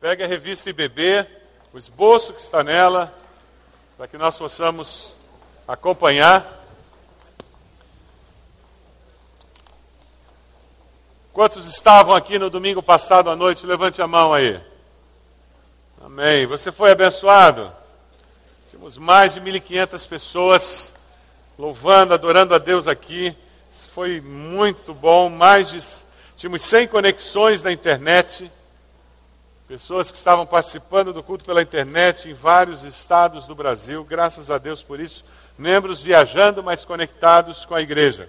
Pegue a revista IBB, o esboço que está nela, para que nós possamos acompanhar. Quantos estavam aqui no domingo passado à noite? Levante a mão aí. Amém. Você foi abençoado? Tínhamos mais de 1.500 pessoas louvando, adorando a Deus aqui. Foi muito bom. Mais de, tínhamos 100 conexões na internet. Pessoas que estavam participando do culto pela internet em vários estados do Brasil, graças a Deus por isso. Membros viajando, mas conectados com a igreja.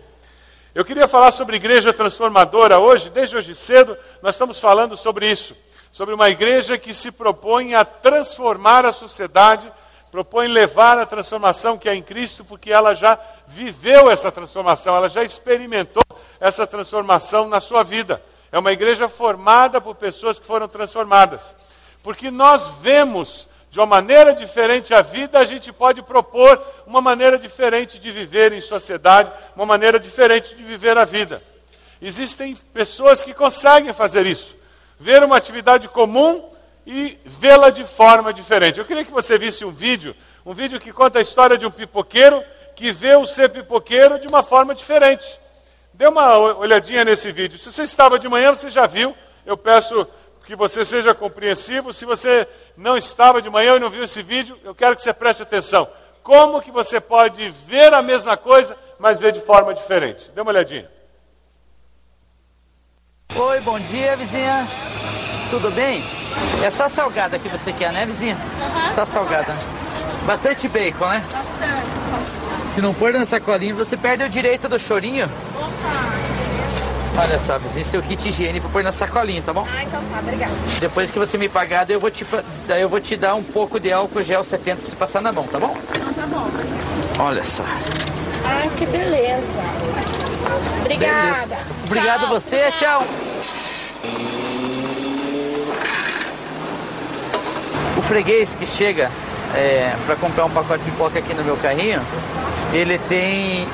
Eu queria falar sobre igreja transformadora hoje, desde hoje cedo, nós estamos falando sobre isso. Sobre uma igreja que se propõe a transformar a sociedade, propõe levar a transformação que é em Cristo, porque ela já viveu essa transformação, ela já experimentou essa transformação na sua vida. É uma igreja formada por pessoas que foram transformadas. Porque nós vemos de uma maneira diferente a vida, a gente pode propor uma maneira diferente de viver em sociedade, uma maneira diferente de viver a vida. Existem pessoas que conseguem fazer isso. Ver uma atividade comum e vê-la de forma diferente. Eu queria que você visse um vídeo, um vídeo que conta a história de um pipoqueiro que vê o ser pipoqueiro de uma forma diferente. Dê uma olhadinha nesse vídeo. Se você estava de manhã, você já viu. Eu peço que você seja compreensivo. Se você não estava de manhã e não viu esse vídeo, eu quero que você preste atenção. Como que você pode ver a mesma coisa, mas ver de forma diferente? Dê uma olhadinha. Oi, bom dia, vizinha. Tudo bem? É só salgada que você quer, né, vizinha? Uhum. Só salgada. Bastante bacon, né? Bastante. Se não pôr na sacolinha, você perde o direito do chorinho. Olha só, vizinho, seu kit higiene vou pôr na sacolinha, tá bom? Ah, então tá, obrigada. Depois que você me pagar, daí eu vou te, daí eu vou te dar um pouco de álcool gel 70 pra você passar na mão, tá bom? Então tá bom. Olha só. Ah, que beleza. Obrigada. Beleza. Obrigado tchau, você, tchau. O freguês que chega é, para comprar um pacote de pipoca aqui no meu carrinho, ele tem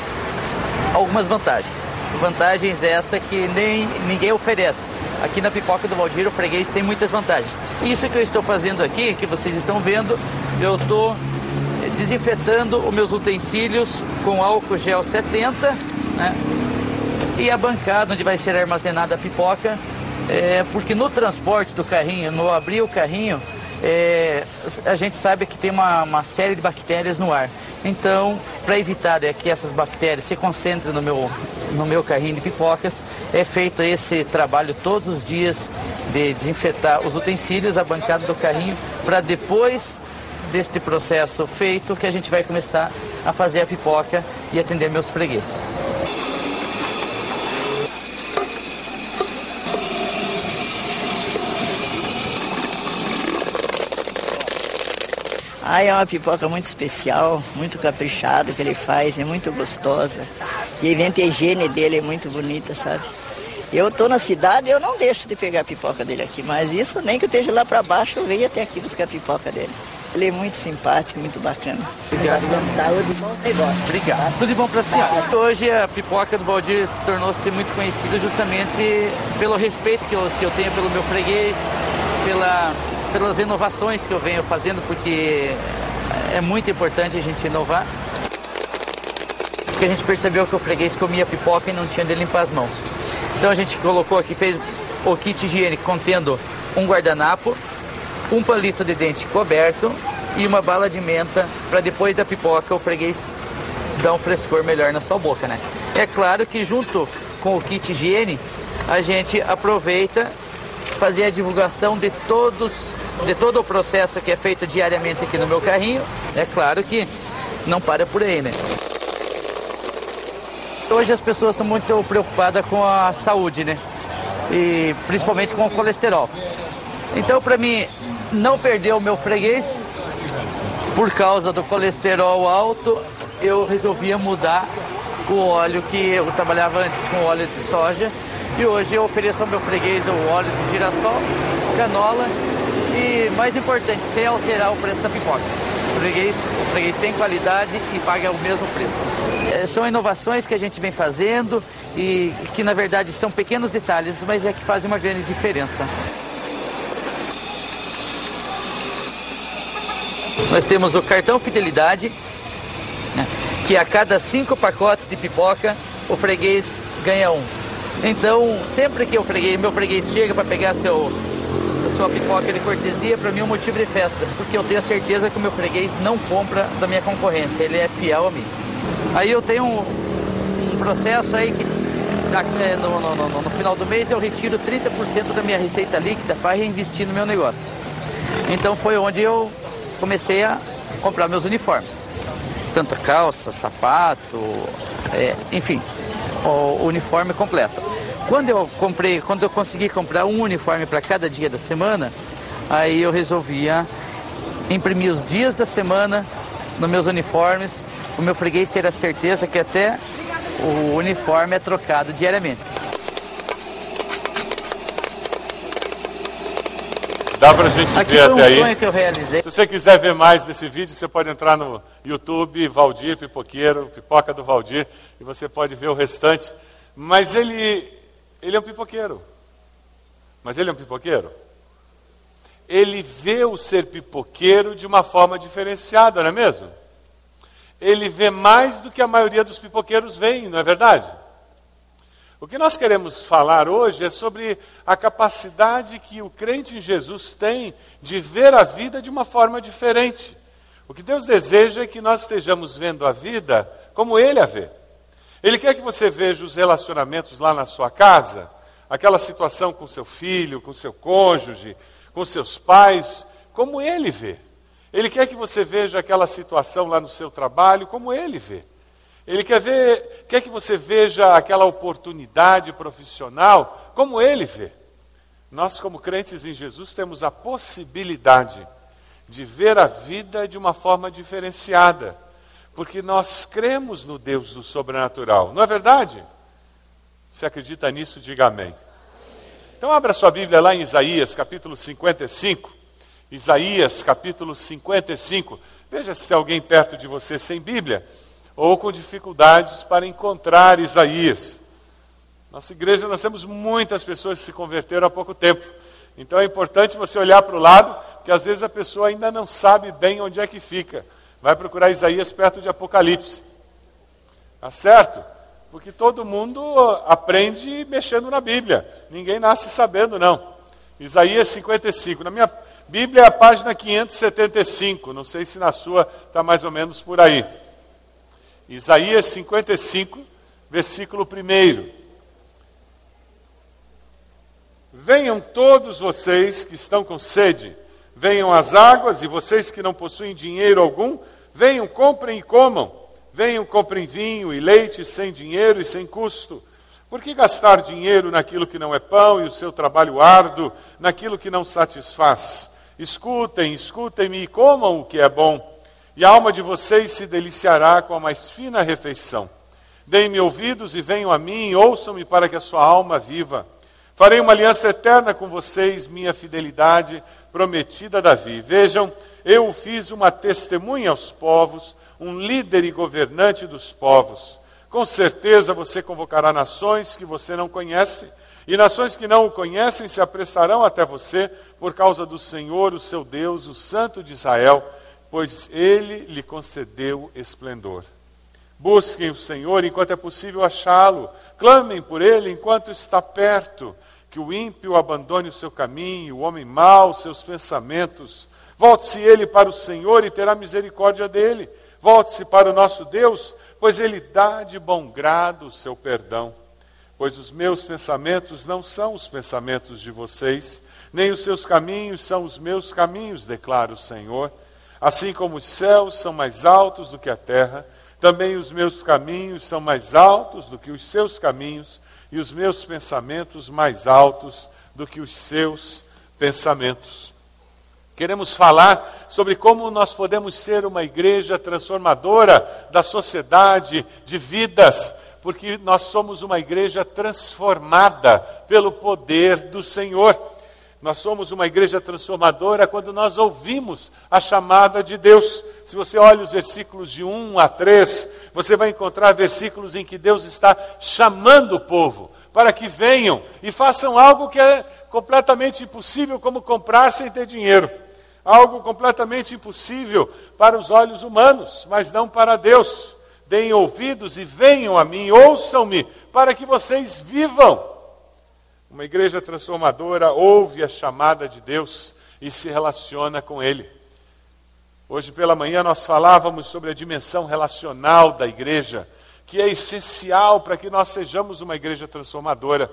algumas vantagens. Vantagens essa que nem ninguém oferece. Aqui na pipoca do Valdir, o freguês tem muitas vantagens. Isso que eu estou fazendo aqui, que vocês estão vendo, eu estou desinfetando os meus utensílios com álcool gel 70, né? E a bancada onde vai ser armazenada a pipoca, é, porque no transporte do carrinho, no abrir o carrinho, é, a gente sabe que tem uma, uma série de bactérias no ar. Então, para evitar é, que essas bactérias se concentrem no meu, no meu carrinho de pipocas, é feito esse trabalho todos os dias de desinfetar os utensílios, a bancada do carrinho, para depois deste processo feito que a gente vai começar a fazer a pipoca e atender meus fregueses. Ah, é uma pipoca muito especial, muito caprichada que ele faz, é muito gostosa. E a higiene dele é muito bonita, sabe? Eu tô na cidade eu não deixo de pegar a pipoca dele aqui, mas isso nem que eu esteja lá para baixo, eu venho até aqui buscar a pipoca dele. Ele é muito simpático, muito bacana. Obrigado. Bastante saúde bons negócios. Obrigado. Tá? Tudo de bom para a senhora. Hoje a pipoca do Valdir se tornou-se muito conhecida justamente pelo respeito que eu, que eu tenho pelo meu freguês, pela pelas inovações que eu venho fazendo, porque é muito importante a gente inovar. Porque a gente percebeu que o freguês comia pipoca e não tinha de limpar as mãos. Então a gente colocou aqui, fez o kit higiênico contendo um guardanapo, um palito de dente coberto e uma bala de menta para depois da pipoca o freguês dar um frescor melhor na sua boca, né? É claro que junto com o kit higiene a gente aproveita fazer a divulgação de todos de todo o processo que é feito diariamente aqui no meu carrinho, é claro que não para por aí, né? Hoje as pessoas estão muito preocupadas com a saúde, né? E principalmente com o colesterol. Então, para mim não perder o meu freguês, por causa do colesterol alto, eu resolvia mudar o óleo que eu trabalhava antes com óleo de soja e hoje eu ofereço ao meu freguês o óleo de girassol, canola e, mais importante, sem alterar o preço da pipoca. O freguês, o freguês tem qualidade e paga o mesmo preço. É, são inovações que a gente vem fazendo e que, na verdade, são pequenos detalhes, mas é que fazem uma grande diferença. nós temos o cartão fidelidade, né, que a cada cinco pacotes de pipoca o freguês ganha um. Então, sempre que o freguês, meu freguês chega para pegar seu, sua pipoca de cortesia, para mim é um motivo de festa, porque eu tenho a certeza que o meu freguês não compra da minha concorrência, ele é fiel a mim. Aí eu tenho um, um processo aí que é, no, no, no, no, final do mês eu retiro 30% da minha receita líquida para reinvestir no meu negócio. Então foi onde eu comecei a comprar meus uniformes. Tanto calça, sapato, é, enfim, o uniforme completo. Quando eu comprei, quando eu consegui comprar um uniforme para cada dia da semana, aí eu resolvia imprimir os dias da semana nos meus uniformes, o meu freguês ter a certeza que até o uniforme é trocado diariamente. Dá pra gente Aqui ver foi um até aí. sonho que eu realizei. Se você quiser ver mais desse vídeo, você pode entrar no YouTube, Valdir Pipoqueiro, Pipoca do Valdir, e você pode ver o restante. Mas ele, ele é um pipoqueiro. Mas ele é um pipoqueiro? Ele vê o ser pipoqueiro de uma forma diferenciada, não é mesmo? Ele vê mais do que a maioria dos pipoqueiros veem, não é verdade? O que nós queremos falar hoje é sobre a capacidade que o crente em Jesus tem de ver a vida de uma forma diferente. O que Deus deseja é que nós estejamos vendo a vida como Ele a vê. Ele quer que você veja os relacionamentos lá na sua casa, aquela situação com seu filho, com seu cônjuge, com seus pais, como Ele vê. Ele quer que você veja aquela situação lá no seu trabalho como Ele vê. Ele quer ver, quer que você veja aquela oportunidade profissional como ele vê. Nós, como crentes em Jesus, temos a possibilidade de ver a vida de uma forma diferenciada, porque nós cremos no Deus do sobrenatural, não é verdade? Se acredita nisso, diga amém. Então, abra sua Bíblia lá em Isaías, capítulo 55. Isaías, capítulo 55. Veja se tem alguém perto de você sem Bíblia ou com dificuldades para encontrar Isaías. Nossa igreja, nós temos muitas pessoas que se converteram há pouco tempo. Então é importante você olhar para o lado, que às vezes a pessoa ainda não sabe bem onde é que fica. Vai procurar Isaías perto de Apocalipse. Tá certo? Porque todo mundo aprende mexendo na Bíblia. Ninguém nasce sabendo, não. Isaías 55. Na minha Bíblia é a página 575. Não sei se na sua está mais ou menos por aí. Isaías 55, versículo 1. Venham todos vocês que estão com sede, venham às águas, e vocês que não possuem dinheiro algum, venham, comprem e comam. Venham, comprem vinho e leite sem dinheiro e sem custo. Por que gastar dinheiro naquilo que não é pão e o seu trabalho árduo naquilo que não satisfaz? Escutem, escutem-me e comam o que é bom e a alma de vocês se deliciará com a mais fina refeição. Deem-me ouvidos e venham a mim, ouçam-me para que a sua alma viva. Farei uma aliança eterna com vocês, minha fidelidade prometida a Davi. Vejam, eu fiz uma testemunha aos povos, um líder e governante dos povos. Com certeza você convocará nações que você não conhece, e nações que não o conhecem se apressarão até você por causa do Senhor, o seu Deus, o Santo de Israel pois ele lhe concedeu esplendor. Busquem o Senhor enquanto é possível achá-lo, clamem por ele enquanto está perto. Que o ímpio abandone o seu caminho, o homem mau seus pensamentos. Volte-se ele para o Senhor e terá misericórdia dele. Volte-se para o nosso Deus, pois ele dá de bom grado o seu perdão. Pois os meus pensamentos não são os pensamentos de vocês, nem os seus caminhos são os meus caminhos, declara o Senhor. Assim como os céus são mais altos do que a terra, também os meus caminhos são mais altos do que os seus caminhos, e os meus pensamentos mais altos do que os seus pensamentos. Queremos falar sobre como nós podemos ser uma igreja transformadora da sociedade, de vidas, porque nós somos uma igreja transformada pelo poder do Senhor. Nós somos uma igreja transformadora quando nós ouvimos a chamada de Deus. Se você olha os versículos de 1 a 3, você vai encontrar versículos em que Deus está chamando o povo para que venham e façam algo que é completamente impossível, como comprar sem ter dinheiro. algo completamente impossível para os olhos humanos, mas não para Deus. Deem ouvidos e venham a mim, ouçam-me, para que vocês vivam. Uma igreja transformadora ouve a chamada de Deus e se relaciona com Ele. Hoje pela manhã nós falávamos sobre a dimensão relacional da igreja, que é essencial para que nós sejamos uma igreja transformadora.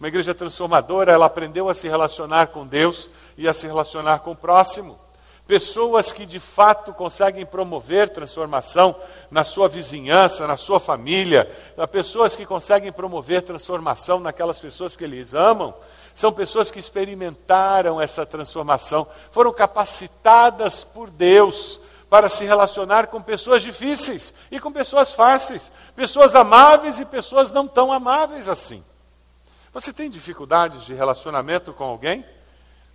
Uma igreja transformadora, ela aprendeu a se relacionar com Deus e a se relacionar com o próximo. Pessoas que de fato conseguem promover transformação na sua vizinhança, na sua família, pessoas que conseguem promover transformação naquelas pessoas que eles amam, são pessoas que experimentaram essa transformação, foram capacitadas por Deus para se relacionar com pessoas difíceis e com pessoas fáceis, pessoas amáveis e pessoas não tão amáveis assim. Você tem dificuldades de relacionamento com alguém?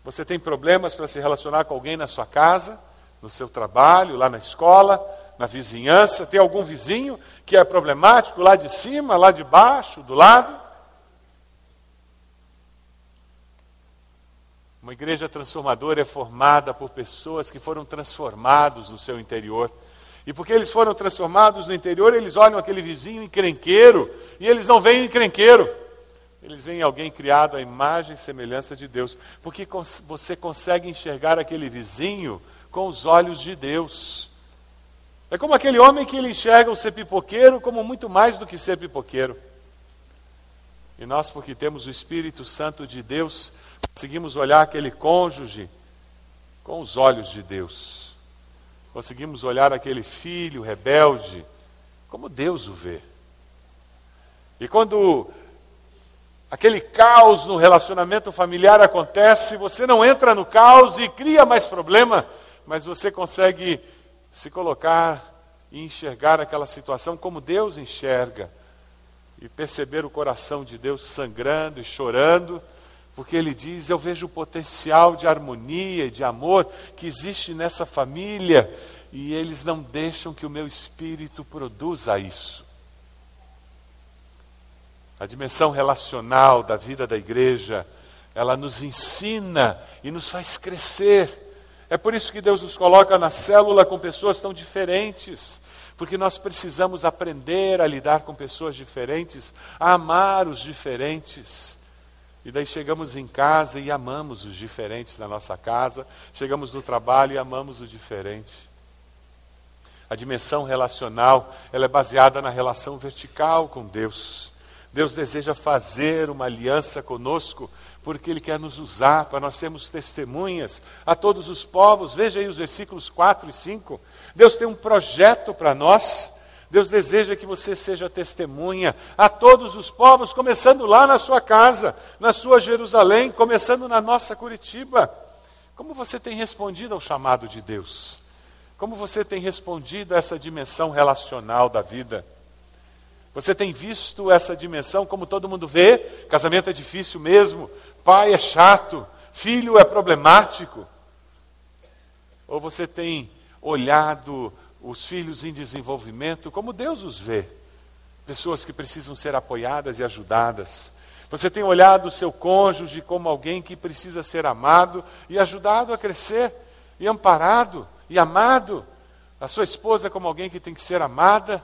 Você tem problemas para se relacionar com alguém na sua casa, no seu trabalho, lá na escola, na vizinhança? Tem algum vizinho que é problemático lá de cima, lá de baixo, do lado? Uma igreja transformadora é formada por pessoas que foram transformados no seu interior. E porque eles foram transformados no interior, eles olham aquele vizinho encrenqueiro e eles não veem encrenqueiro. Eles veem alguém criado à imagem e semelhança de Deus, porque você consegue enxergar aquele vizinho com os olhos de Deus. É como aquele homem que ele enxerga o ser pipoqueiro como muito mais do que ser pipoqueiro. E nós, porque temos o Espírito Santo de Deus, conseguimos olhar aquele cônjuge com os olhos de Deus. Conseguimos olhar aquele filho rebelde como Deus o vê. E quando aquele caos no relacionamento familiar acontece, você não entra no caos e cria mais problema, mas você consegue se colocar e enxergar aquela situação como Deus enxerga e perceber o coração de Deus sangrando e chorando, porque ele diz: Eu vejo o potencial de harmonia e de amor que existe nessa família e eles não deixam que o meu espírito produza isso. A dimensão relacional da vida da igreja, ela nos ensina e nos faz crescer. É por isso que Deus nos coloca na célula com pessoas tão diferentes, porque nós precisamos aprender a lidar com pessoas diferentes, a amar os diferentes. E daí chegamos em casa e amamos os diferentes na nossa casa, chegamos no trabalho e amamos o diferente. A dimensão relacional, ela é baseada na relação vertical com Deus. Deus deseja fazer uma aliança conosco, porque Ele quer nos usar para nós sermos testemunhas a todos os povos. Veja aí os versículos 4 e 5. Deus tem um projeto para nós. Deus deseja que você seja testemunha a todos os povos, começando lá na sua casa, na sua Jerusalém, começando na nossa Curitiba. Como você tem respondido ao chamado de Deus? Como você tem respondido a essa dimensão relacional da vida? Você tem visto essa dimensão como todo mundo vê? Casamento é difícil mesmo, pai é chato, filho é problemático. Ou você tem olhado os filhos em desenvolvimento como Deus os vê? Pessoas que precisam ser apoiadas e ajudadas. Você tem olhado o seu cônjuge como alguém que precisa ser amado e ajudado a crescer, e amparado e amado. A sua esposa como alguém que tem que ser amada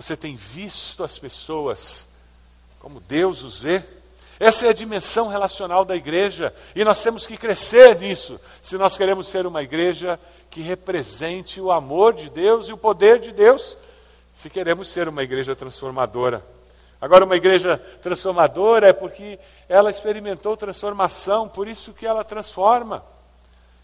você tem visto as pessoas como Deus os vê? Essa é a dimensão relacional da igreja e nós temos que crescer nisso, se nós queremos ser uma igreja que represente o amor de Deus e o poder de Deus, se queremos ser uma igreja transformadora. Agora, uma igreja transformadora é porque ela experimentou transformação, por isso que ela transforma.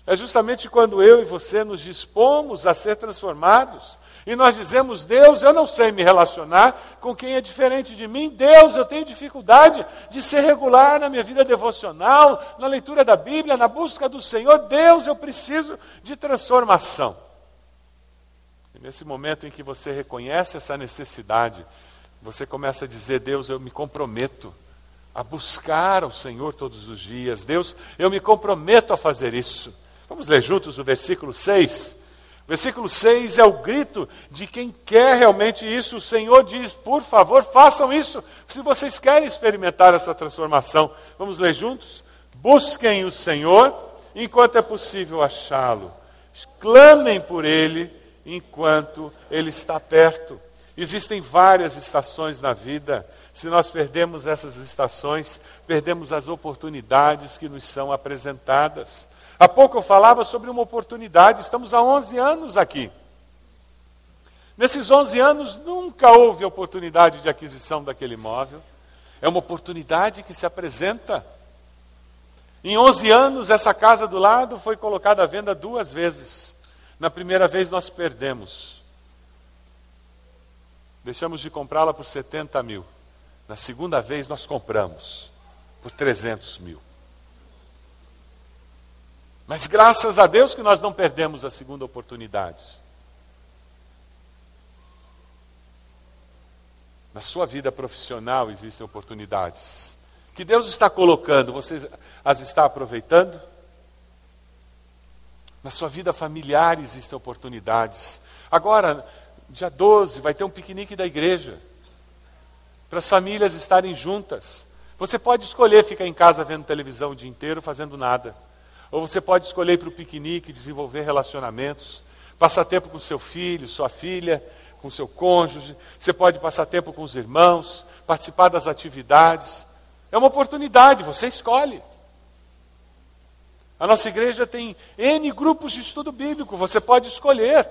É justamente quando eu e você nos dispomos a ser transformados, e nós dizemos, Deus, eu não sei me relacionar com quem é diferente de mim. Deus, eu tenho dificuldade de ser regular na minha vida devocional, na leitura da Bíblia, na busca do Senhor. Deus, eu preciso de transformação. E nesse momento em que você reconhece essa necessidade, você começa a dizer: Deus, eu me comprometo a buscar ao Senhor todos os dias. Deus, eu me comprometo a fazer isso. Vamos ler juntos o versículo 6. Versículo 6 é o grito de quem quer realmente isso. O Senhor diz: por favor, façam isso, se vocês querem experimentar essa transformação. Vamos ler juntos? Busquem o Senhor enquanto é possível achá-lo. Clamem por ele enquanto ele está perto. Existem várias estações na vida. Se nós perdemos essas estações, perdemos as oportunidades que nos são apresentadas. Há pouco eu falava sobre uma oportunidade, estamos há 11 anos aqui. Nesses 11 anos nunca houve oportunidade de aquisição daquele imóvel. É uma oportunidade que se apresenta. Em 11 anos, essa casa do lado foi colocada à venda duas vezes. Na primeira vez nós perdemos. Deixamos de comprá-la por 70 mil. Na segunda vez nós compramos por 300 mil. Mas graças a Deus que nós não perdemos a segunda oportunidade. Na sua vida profissional existem oportunidades. Que Deus está colocando, você as está aproveitando? Na sua vida familiar existem oportunidades. Agora, dia 12, vai ter um piquenique da igreja. Para as famílias estarem juntas. Você pode escolher ficar em casa vendo televisão o dia inteiro, fazendo nada. Ou você pode escolher ir para o piquenique, desenvolver relacionamentos, passar tempo com seu filho, sua filha, com seu cônjuge. Você pode passar tempo com os irmãos, participar das atividades. É uma oportunidade, você escolhe. A nossa igreja tem N grupos de estudo bíblico, você pode escolher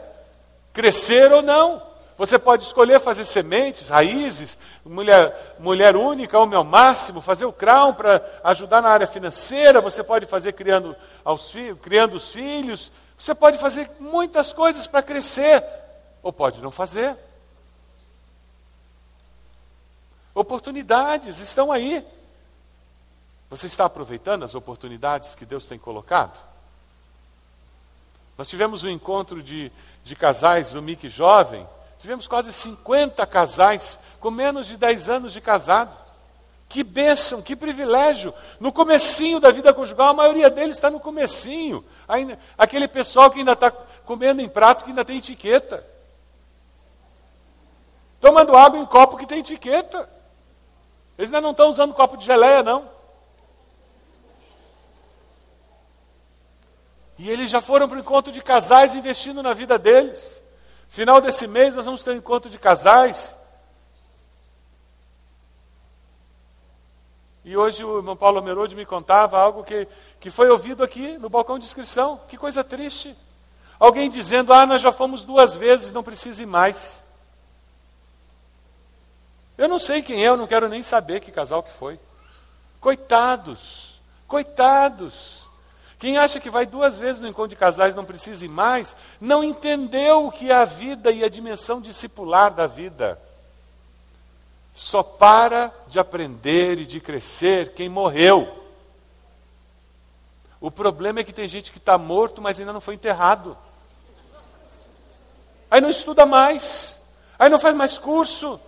crescer ou não. Você pode escolher fazer sementes, raízes, mulher, mulher única, homem ao máximo, fazer o crown para ajudar na área financeira, você pode fazer criando, aos criando os filhos, você pode fazer muitas coisas para crescer, ou pode não fazer. Oportunidades estão aí. Você está aproveitando as oportunidades que Deus tem colocado? Nós tivemos um encontro de, de casais do MIC Jovem, tivemos quase 50 casais com menos de 10 anos de casado. Que bênção, que privilégio. No comecinho da vida conjugal, a maioria deles está no comecinho. Ainda, aquele pessoal que ainda está comendo em prato que ainda tem etiqueta. Tomando água em copo que tem etiqueta. Eles ainda não estão usando copo de geleia, não. E eles já foram para o encontro de casais investindo na vida deles. Final desse mês nós vamos ter um encontro de casais. E hoje o irmão Paulo Merode me contava algo que, que foi ouvido aqui no balcão de inscrição. Que coisa triste. Alguém dizendo, ah, nós já fomos duas vezes, não precisa mais. Eu não sei quem é, eu não quero nem saber que casal que foi. Coitados, coitados. Quem acha que vai duas vezes no encontro de casais não precisa ir mais, não entendeu o que é a vida e a dimensão discipular da vida. Só para de aprender e de crescer quem morreu. O problema é que tem gente que está morto, mas ainda não foi enterrado. Aí não estuda mais, aí não faz mais curso.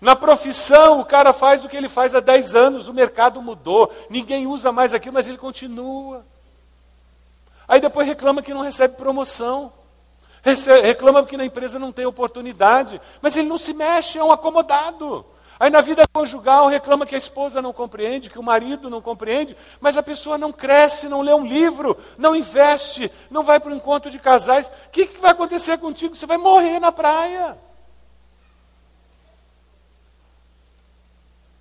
Na profissão, o cara faz o que ele faz há 10 anos, o mercado mudou, ninguém usa mais aquilo, mas ele continua. Aí depois reclama que não recebe promoção. Reclama que na empresa não tem oportunidade. Mas ele não se mexe, é um acomodado. Aí na vida conjugal reclama que a esposa não compreende, que o marido não compreende, mas a pessoa não cresce, não lê um livro, não investe, não vai para o encontro de casais. O que, que vai acontecer contigo? Você vai morrer na praia.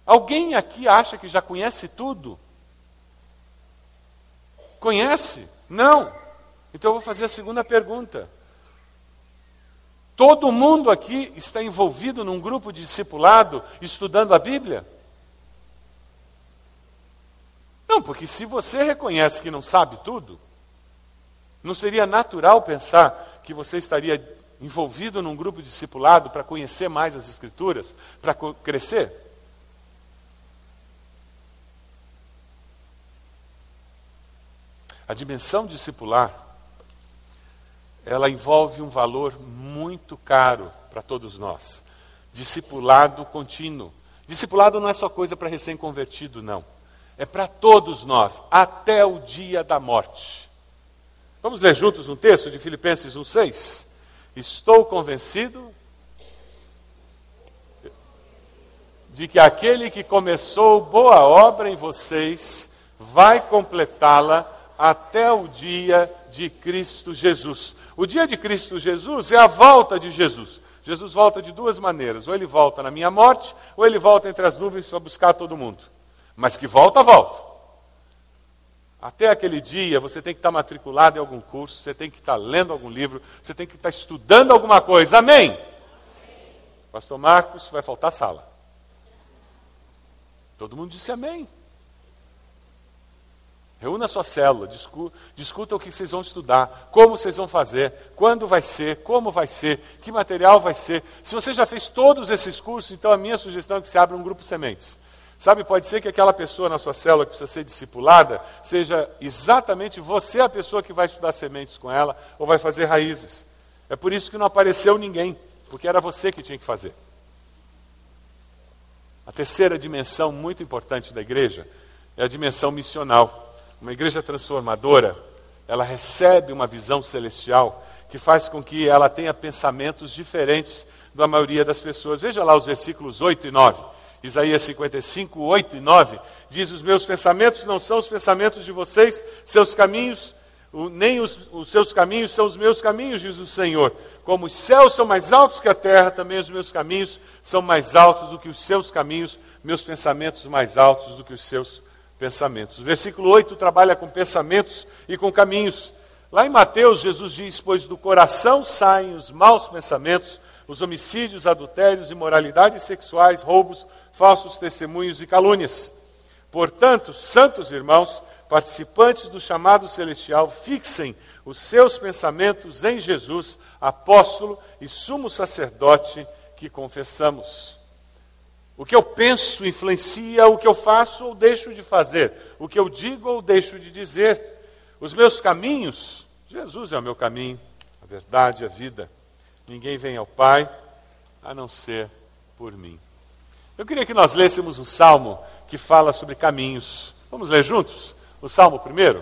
Alguém aqui acha que já conhece tudo? Conhece? Não. Então eu vou fazer a segunda pergunta. Todo mundo aqui está envolvido num grupo de discipulado estudando a Bíblia? Não, porque se você reconhece que não sabe tudo, não seria natural pensar que você estaria envolvido num grupo de discipulado para conhecer mais as Escrituras, para crescer? A dimensão discipular, ela envolve um valor muito caro para todos nós. Discipulado contínuo. Discipulado não é só coisa para recém-convertido, não. É para todos nós, até o dia da morte. Vamos ler juntos um texto de Filipenses 1,6? Estou convencido de que aquele que começou boa obra em vocês vai completá-la até o dia de Cristo Jesus. O dia de Cristo Jesus é a volta de Jesus. Jesus volta de duas maneiras: ou ele volta na minha morte, ou ele volta entre as nuvens para buscar todo mundo. Mas que volta, volta. Até aquele dia você tem que estar matriculado em algum curso, você tem que estar lendo algum livro, você tem que estar estudando alguma coisa. Amém? Pastor Marcos, vai faltar sala. Todo mundo disse amém. Reúna a sua célula, discuta, discuta o que vocês vão estudar, como vocês vão fazer, quando vai ser, como vai ser, que material vai ser. Se você já fez todos esses cursos, então a minha sugestão é que você abra um grupo sementes. Sabe, pode ser que aquela pessoa na sua célula que precisa ser discipulada seja exatamente você a pessoa que vai estudar sementes com ela ou vai fazer raízes. É por isso que não apareceu ninguém, porque era você que tinha que fazer. A terceira dimensão muito importante da igreja é a dimensão missional. Uma igreja transformadora, ela recebe uma visão celestial que faz com que ela tenha pensamentos diferentes da maioria das pessoas. Veja lá os versículos 8 e 9. Isaías 55, 8 e 9 diz: Os meus pensamentos não são os pensamentos de vocês, seus caminhos, nem os, os, seus caminhos são os meus caminhos, diz o Senhor. Como os céus são mais altos que a terra, também os meus caminhos são mais altos do que os seus caminhos, meus pensamentos mais altos do que os seus pensamentos. O versículo 8 trabalha com pensamentos e com caminhos. Lá em Mateus, Jesus diz: Pois do coração saem os maus pensamentos, os homicídios, adultérios, imoralidades sexuais, roubos, falsos testemunhos e calúnias. Portanto, santos irmãos, participantes do chamado celestial, fixem os seus pensamentos em Jesus, apóstolo e sumo sacerdote que confessamos. O que eu penso influencia o que eu faço ou deixo de fazer, o que eu digo ou deixo de dizer. Os meus caminhos, Jesus é o meu caminho, a verdade, a vida. Ninguém vem ao Pai a não ser por mim. Eu queria que nós lêssemos um salmo que fala sobre caminhos. Vamos ler juntos? O salmo primeiro.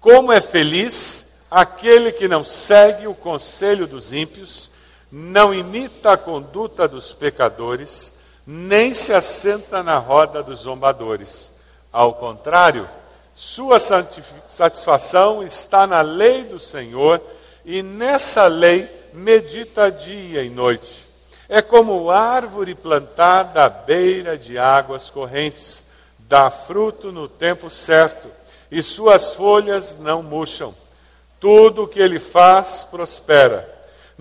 Como é feliz aquele que não segue o conselho dos ímpios não imita a conduta dos pecadores, nem se assenta na roda dos zombadores. Ao contrário, sua satisfação está na lei do Senhor, e nessa lei medita dia e noite. É como árvore plantada à beira de águas correntes, dá fruto no tempo certo, e suas folhas não murcham. Tudo o que ele faz prospera.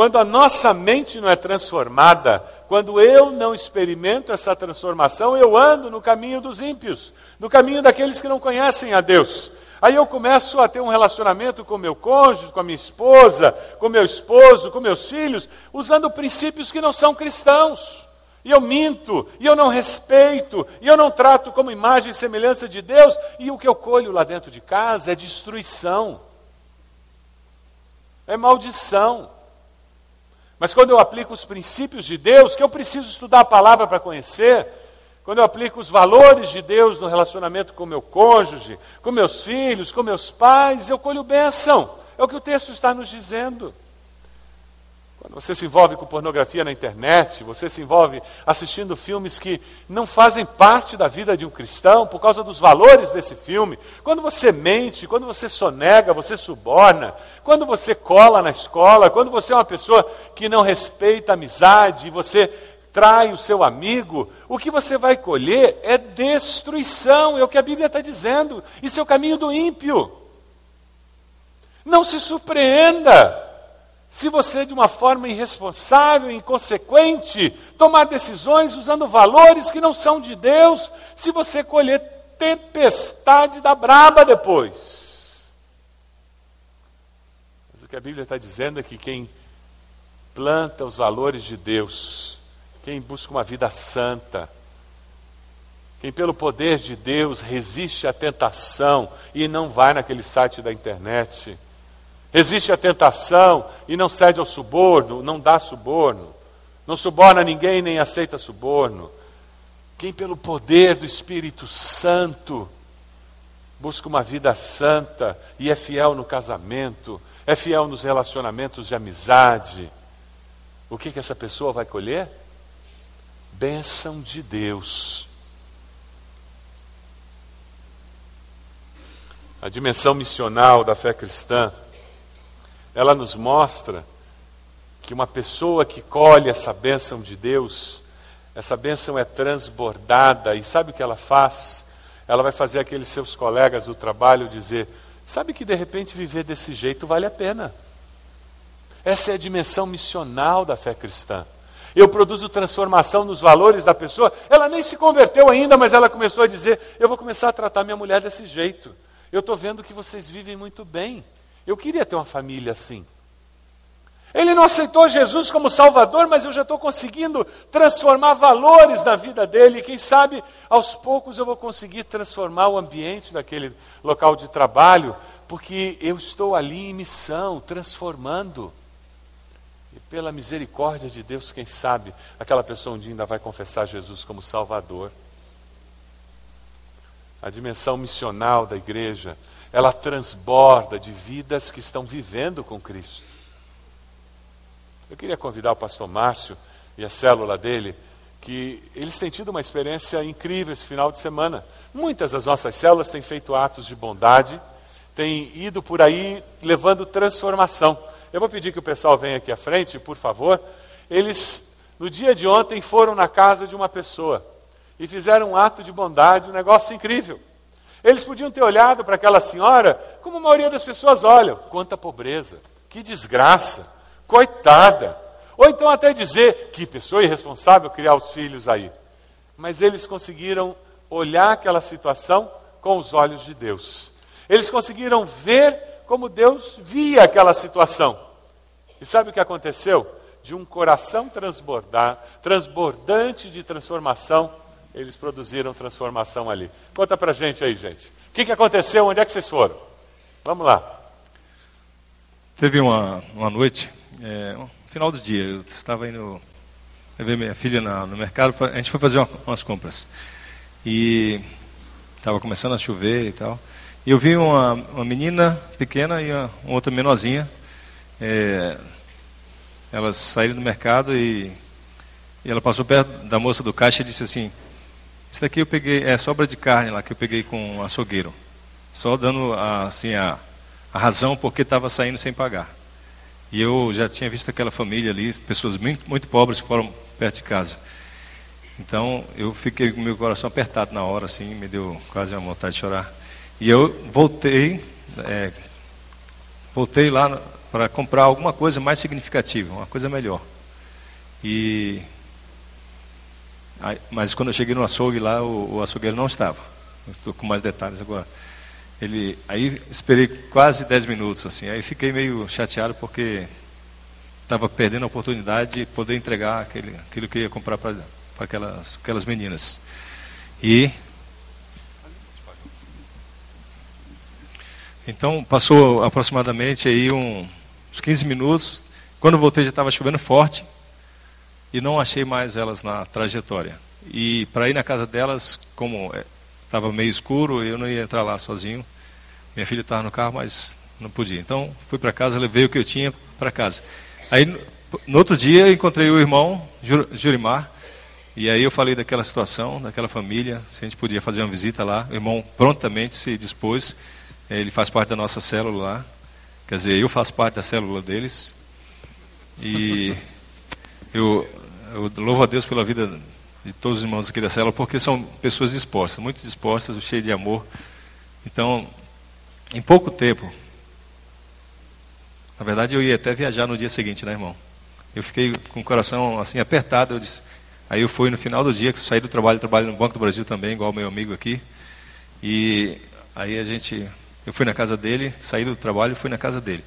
Quando a nossa mente não é transformada, quando eu não experimento essa transformação, eu ando no caminho dos ímpios, no caminho daqueles que não conhecem a Deus. Aí eu começo a ter um relacionamento com meu cônjuge, com a minha esposa, com meu esposo, com meus filhos, usando princípios que não são cristãos. E eu minto, e eu não respeito, e eu não trato como imagem e semelhança de Deus, e o que eu colho lá dentro de casa é destruição, é maldição. Mas quando eu aplico os princípios de Deus, que eu preciso estudar a palavra para conhecer, quando eu aplico os valores de Deus no relacionamento com meu cônjuge, com meus filhos, com meus pais, eu colho bênção. É o que o texto está nos dizendo. Quando você se envolve com pornografia na internet, você se envolve assistindo filmes que não fazem parte da vida de um cristão por causa dos valores desse filme. Quando você mente, quando você sonega, você suborna, quando você cola na escola, quando você é uma pessoa que não respeita a amizade, você trai o seu amigo, o que você vai colher é destruição, é o que a Bíblia está dizendo. Isso é o caminho do ímpio. Não se surpreenda se você, de uma forma irresponsável, inconsequente, tomar decisões usando valores que não são de Deus, se você colher tempestade da braba depois. Mas o que a Bíblia está dizendo é que quem planta os valores de Deus, quem busca uma vida santa, quem pelo poder de Deus resiste à tentação e não vai naquele site da internet, Resiste à tentação e não cede ao suborno, não dá suborno. não suborna ninguém nem aceita suborno. Quem, pelo poder do Espírito Santo, busca uma vida santa e é fiel no casamento, é fiel nos relacionamentos de amizade, o que, que essa pessoa vai colher? Bênção de Deus. A dimensão missional da fé cristã, ela nos mostra que uma pessoa que colhe essa bênção de Deus, essa bênção é transbordada, e sabe o que ela faz? Ela vai fazer aqueles seus colegas do trabalho dizer: sabe que de repente viver desse jeito vale a pena. Essa é a dimensão missional da fé cristã. Eu produzo transformação nos valores da pessoa. Ela nem se converteu ainda, mas ela começou a dizer: Eu vou começar a tratar minha mulher desse jeito. Eu estou vendo que vocês vivem muito bem. Eu queria ter uma família assim. Ele não aceitou Jesus como Salvador, mas eu já estou conseguindo transformar valores na vida dele. Quem sabe, aos poucos, eu vou conseguir transformar o ambiente daquele local de trabalho, porque eu estou ali em missão, transformando. E pela misericórdia de Deus, quem sabe, aquela pessoa um dia ainda vai confessar Jesus como Salvador. A dimensão missional da igreja, ela transborda de vidas que estão vivendo com Cristo. Eu queria convidar o pastor Márcio e a célula dele, que eles têm tido uma experiência incrível esse final de semana. Muitas das nossas células têm feito atos de bondade, têm ido por aí levando transformação. Eu vou pedir que o pessoal venha aqui à frente, por favor. Eles, no dia de ontem, foram na casa de uma pessoa e fizeram um ato de bondade, um negócio incrível. Eles podiam ter olhado para aquela senhora como a maioria das pessoas olham: quanta pobreza, que desgraça coitada. Ou então até dizer que pessoa irresponsável criar os filhos aí. Mas eles conseguiram olhar aquela situação com os olhos de Deus. Eles conseguiram ver como Deus via aquela situação. E sabe o que aconteceu? De um coração transbordar, transbordante de transformação, eles produziram transformação ali. Conta pra gente aí, gente. O que, que aconteceu? Onde é que vocês foram? Vamos lá. Teve uma, uma noite é, no final do dia, eu estava indo ver minha filha na, no mercado, a gente foi fazer uma, umas compras. E estava começando a chover e tal. E eu vi uma, uma menina pequena e uma, uma outra menorzinha. É, elas saíram do mercado e, e, ela passou perto da moça do caixa e disse assim: Isso daqui eu peguei, é sobra de carne lá que eu peguei com um açougueiro. Só dando assim, a, a razão porque estava saindo sem pagar. E eu já tinha visto aquela família ali, pessoas muito, muito pobres que foram perto de casa. Então eu fiquei com meu coração apertado na hora, assim, me deu quase uma vontade de chorar. E eu voltei, é, voltei lá para comprar alguma coisa mais significativa, uma coisa melhor. E mas quando eu cheguei no açougue lá, o, o açougueiro não estava. Estou com mais detalhes agora. Ele, aí esperei quase 10 minutos, assim, aí fiquei meio chateado porque estava perdendo a oportunidade de poder entregar aquele, aquilo que eu ia comprar para aquelas, aquelas meninas. E então passou aproximadamente aí um, uns 15 minutos. Quando voltei já estava chovendo forte e não achei mais elas na trajetória. E para ir na casa delas, como Estava meio escuro, eu não ia entrar lá sozinho. Minha filha estava no carro, mas não podia. Então, fui para casa, levei o que eu tinha para casa. Aí, no outro dia, encontrei o irmão Jurimar. E aí eu falei daquela situação, daquela família, se a gente podia fazer uma visita lá. O irmão prontamente se dispôs. Ele faz parte da nossa célula lá. Quer dizer, eu faço parte da célula deles. E eu, eu louvo a Deus pela vida de todos os irmãos aqui da célula, porque são pessoas dispostas, muito dispostas, cheias de amor. Então, em pouco tempo, na verdade eu ia até viajar no dia seguinte, né, irmão? Eu fiquei com o coração assim apertado. Eu disse, aí eu fui no final do dia, que saí do trabalho, trabalho no Banco do Brasil também, igual meu amigo aqui. E aí a gente, eu fui na casa dele, saí do trabalho e fui na casa dele.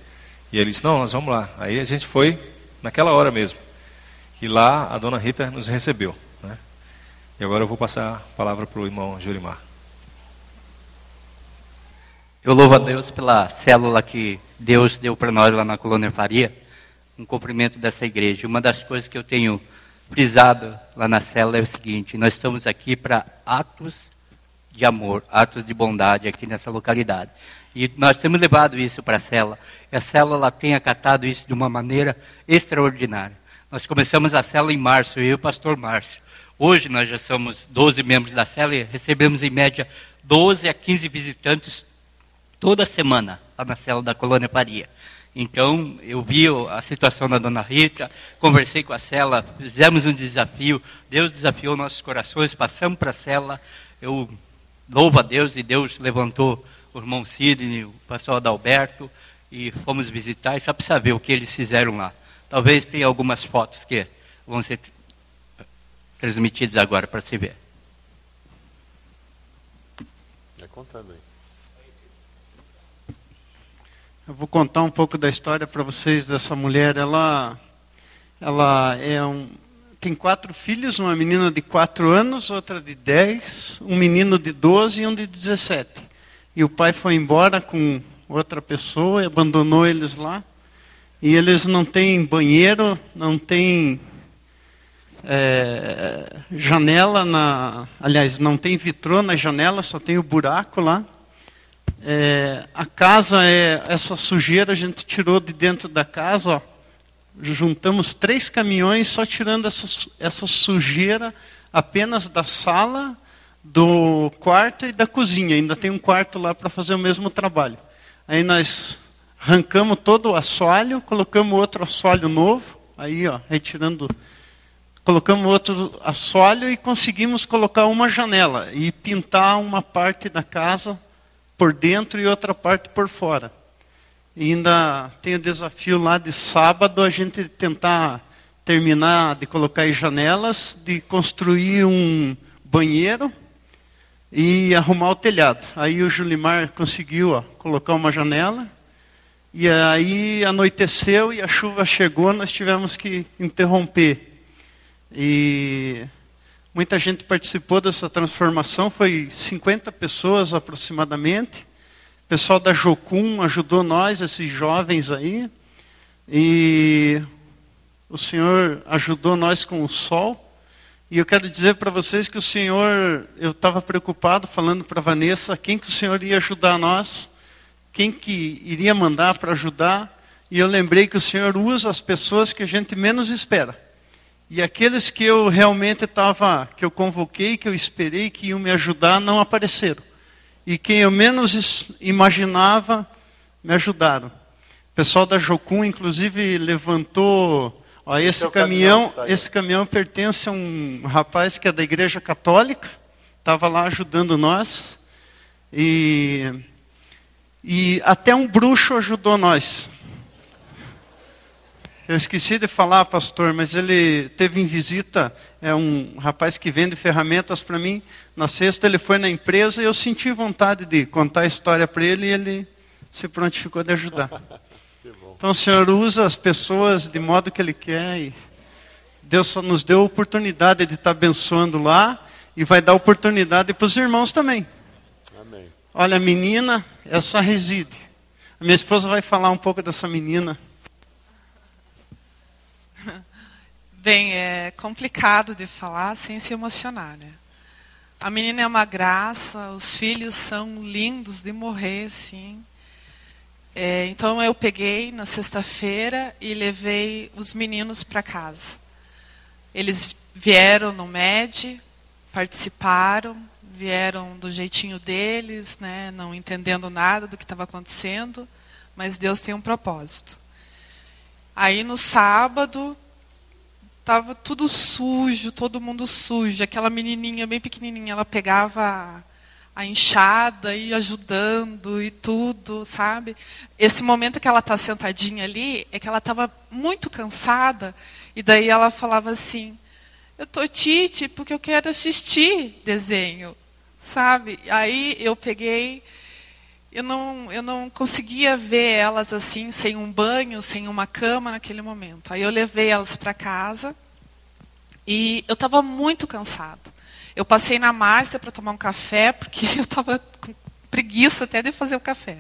E ele disse, não, nós vamos lá. Aí a gente foi naquela hora mesmo. E lá a dona Rita nos recebeu. Né? E agora eu vou passar a palavra para o irmão Jurimar. Eu louvo a Deus pela célula que Deus deu para nós lá na Colônia Faria, um cumprimento dessa igreja. Uma das coisas que eu tenho frisado lá na cela é o seguinte: nós estamos aqui para atos de amor, atos de bondade aqui nessa localidade. E nós temos levado isso para a cela. E a cela ela tem acatado isso de uma maneira extraordinária. Nós começamos a cela em março, eu e o pastor Márcio. Hoje nós já somos 12 membros da cela e recebemos em média 12 a 15 visitantes toda semana lá na cela da Colônia Paria. Então, eu vi a situação da dona Rita, conversei com a cela, fizemos um desafio, Deus desafiou nossos corações, passamos para a cela. Eu louvo a Deus e Deus levantou o irmão Sidney, o pastor Adalberto, e fomos visitar e só para saber o que eles fizeram lá. Talvez tenha algumas fotos que vão ser transmitidas agora para se ver. É contando aí. Eu vou contar um pouco da história para vocês dessa mulher. Ela, ela é um, tem quatro filhos, uma menina de quatro anos, outra de dez, um menino de doze e um de dezessete. E o pai foi embora com outra pessoa e abandonou eles lá. E eles não têm banheiro, não têm é, janela na. Aliás, não tem vitrô na janela, só tem o buraco lá. É, a casa é essa sujeira a gente tirou de dentro da casa, ó. Juntamos três caminhões só tirando essa, essa sujeira apenas da sala, do quarto e da cozinha. Ainda tem um quarto lá para fazer o mesmo trabalho. Aí nós arrancamos todo o assoalho, colocamos outro assoalho novo, aí ó, retirando, colocamos outro assoalho e conseguimos colocar uma janela e pintar uma parte da casa por dentro e outra parte por fora. E ainda tem o desafio lá de sábado a gente tentar terminar de colocar as janelas, de construir um banheiro e arrumar o telhado. Aí o Julimar conseguiu ó, colocar uma janela. E aí anoiteceu e a chuva chegou, nós tivemos que interromper. E Muita gente participou dessa transformação, foi 50 pessoas aproximadamente. O pessoal da Jocum ajudou nós, esses jovens aí. E o Senhor ajudou nós com o sol. E eu quero dizer para vocês que o Senhor, eu estava preocupado falando para Vanessa, quem que o Senhor ia ajudar nós, quem que iria mandar para ajudar. E eu lembrei que o Senhor usa as pessoas que a gente menos espera. E aqueles que eu realmente estava, que eu convoquei, que eu esperei que iam me ajudar, não apareceram. E quem eu menos imaginava, me ajudaram. O pessoal da Jocum, inclusive, levantou. Ó, esse, caminhão, caminhão esse caminhão pertence a um rapaz que é da Igreja Católica, estava lá ajudando nós. E, e até um bruxo ajudou nós. Eu esqueci de falar, pastor, mas ele teve em visita é um rapaz que vende ferramentas para mim. Na sexta ele foi na empresa e eu senti vontade de contar a história para ele e ele se prontificou de ajudar. Então o Senhor usa as pessoas de modo que Ele quer e Deus só nos deu a oportunidade de estar abençoando lá e vai dar oportunidade para os irmãos também. Olha, a menina, essa reside. A minha esposa vai falar um pouco dessa menina. Bem, é complicado de falar sem se emocionar, né? A menina é uma graça, os filhos são lindos de morrer, sim. É, então eu peguei na sexta-feira e levei os meninos para casa. Eles vieram no MED, participaram, vieram do jeitinho deles, né, não entendendo nada do que estava acontecendo, mas Deus tem um propósito. Aí no sábado, estava tudo sujo, todo mundo sujo. Aquela menininha bem pequenininha, ela pegava a enxada e ajudando e tudo, sabe? Esse momento que ela está sentadinha ali é que ela estava muito cansada e daí ela falava assim: "Eu tô Tite porque eu quero assistir desenho", sabe? Aí eu peguei eu não, eu não conseguia ver elas assim, sem um banho, sem uma cama naquele momento. Aí eu levei elas para casa e eu estava muito cansada. Eu passei na Márcia para tomar um café, porque eu estava com preguiça até de fazer o café.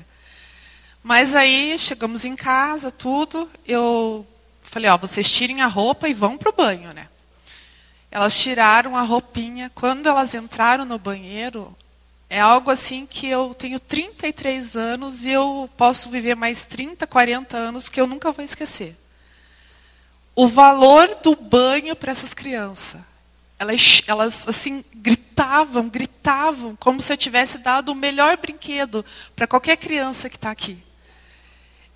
Mas aí chegamos em casa, tudo, eu falei, ó, vocês tirem a roupa e vão para o banho, né? Elas tiraram a roupinha. Quando elas entraram no banheiro, é algo assim que eu tenho 33 anos e eu posso viver mais 30, 40 anos que eu nunca vou esquecer. O valor do banho para essas crianças. Elas, elas assim gritavam, gritavam, como se eu tivesse dado o melhor brinquedo para qualquer criança que está aqui.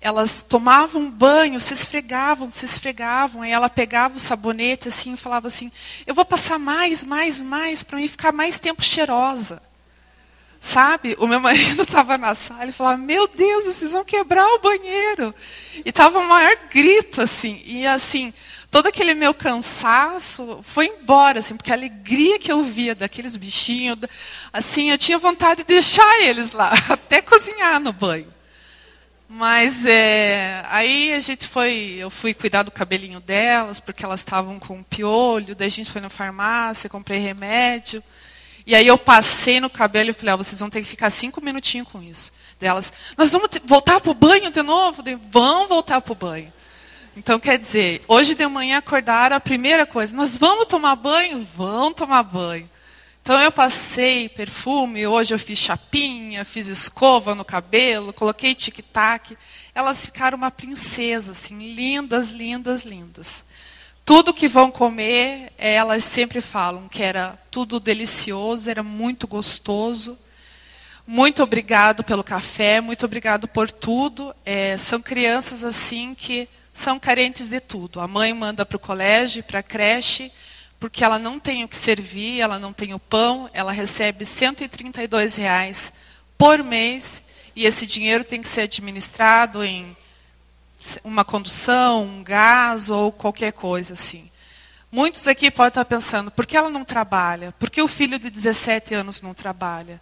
Elas tomavam banho, se esfregavam, se esfregavam, aí ela pegava o sabonete assim e falava assim: "Eu vou passar mais, mais, mais para mim ficar mais tempo cheirosa". Sabe? O meu marido estava na sala e falava: Meu Deus, vocês vão quebrar o banheiro. E estava um maior grito, assim. E assim, todo aquele meu cansaço foi embora, assim, porque a alegria que eu via daqueles bichinhos, assim, eu tinha vontade de deixar eles lá, até cozinhar no banho. Mas é, aí a gente foi, eu fui cuidar do cabelinho delas, porque elas estavam com piolho, daí a gente foi na farmácia, comprei remédio. E aí eu passei no cabelo e falei, ah, vocês vão ter que ficar cinco minutinhos com isso. Delas, nós vamos ter, voltar para o banho de novo? Dei, vão voltar para o banho. Então, quer dizer, hoje de manhã acordaram, a primeira coisa, nós vamos tomar banho? Vão tomar banho. Então eu passei perfume, hoje eu fiz chapinha, fiz escova no cabelo, coloquei tic-tac. Elas ficaram uma princesa, assim, lindas, lindas, lindas. Tudo que vão comer, elas sempre falam que era tudo delicioso, era muito gostoso. Muito obrigado pelo café, muito obrigado por tudo. É, são crianças assim que são carentes de tudo. A mãe manda para o colégio, para a creche, porque ela não tem o que servir, ela não tem o pão, ela recebe 132 reais por mês e esse dinheiro tem que ser administrado em uma condução, um gás ou qualquer coisa assim. Muitos aqui podem estar pensando, por que ela não trabalha? Por que o filho de 17 anos não trabalha?